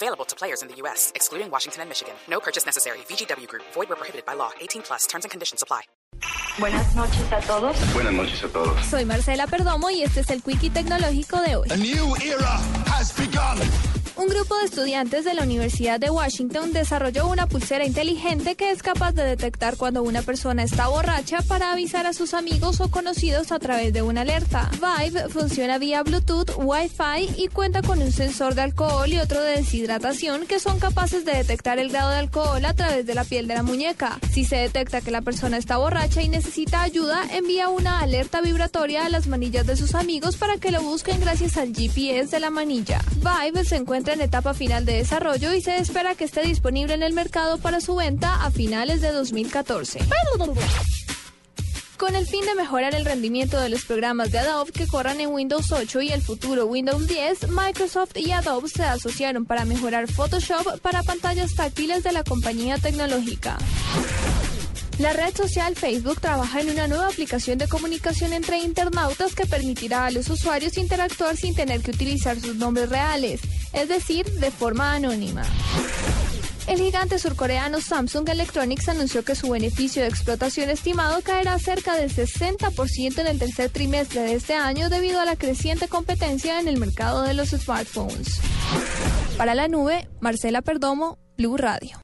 Available to players in the U.S., excluding Washington and Michigan. No purchase necessary. VGW Group. Void where prohibited by law. 18 plus. Terms and conditions apply. Buenas noches a todos. Buenas noches a todos. Soy Marcela Perdomo y este es el Quickie Tecnológico de hoy. A new era has begun. Un grupo de estudiantes de la Universidad de Washington desarrolló una pulsera inteligente que es capaz de detectar cuando una persona está borracha para avisar a sus amigos o conocidos a través de una alerta. Vibe funciona vía Bluetooth, Wi-Fi y cuenta con un sensor de alcohol y otro de deshidratación que son capaces de detectar el grado de alcohol a través de la piel de la muñeca. Si se detecta que la persona está borracha y necesita ayuda, envía una alerta vibratoria a las manillas de sus amigos para que lo busquen gracias al GPS de la manilla. Vibe se en etapa final de desarrollo y se espera que esté disponible en el mercado para su venta a finales de 2014. Con el fin de mejorar el rendimiento de los programas de Adobe que corran en Windows 8 y el futuro Windows 10, Microsoft y Adobe se asociaron para mejorar Photoshop para pantallas táctiles de la compañía tecnológica. La red social Facebook trabaja en una nueva aplicación de comunicación entre internautas que permitirá a los usuarios interactuar sin tener que utilizar sus nombres reales, es decir, de forma anónima. El gigante surcoreano Samsung Electronics anunció que su beneficio de explotación estimado caerá cerca del 60% en el tercer trimestre de este año debido a la creciente competencia en el mercado de los smartphones. Para la nube, Marcela Perdomo, Blue Radio.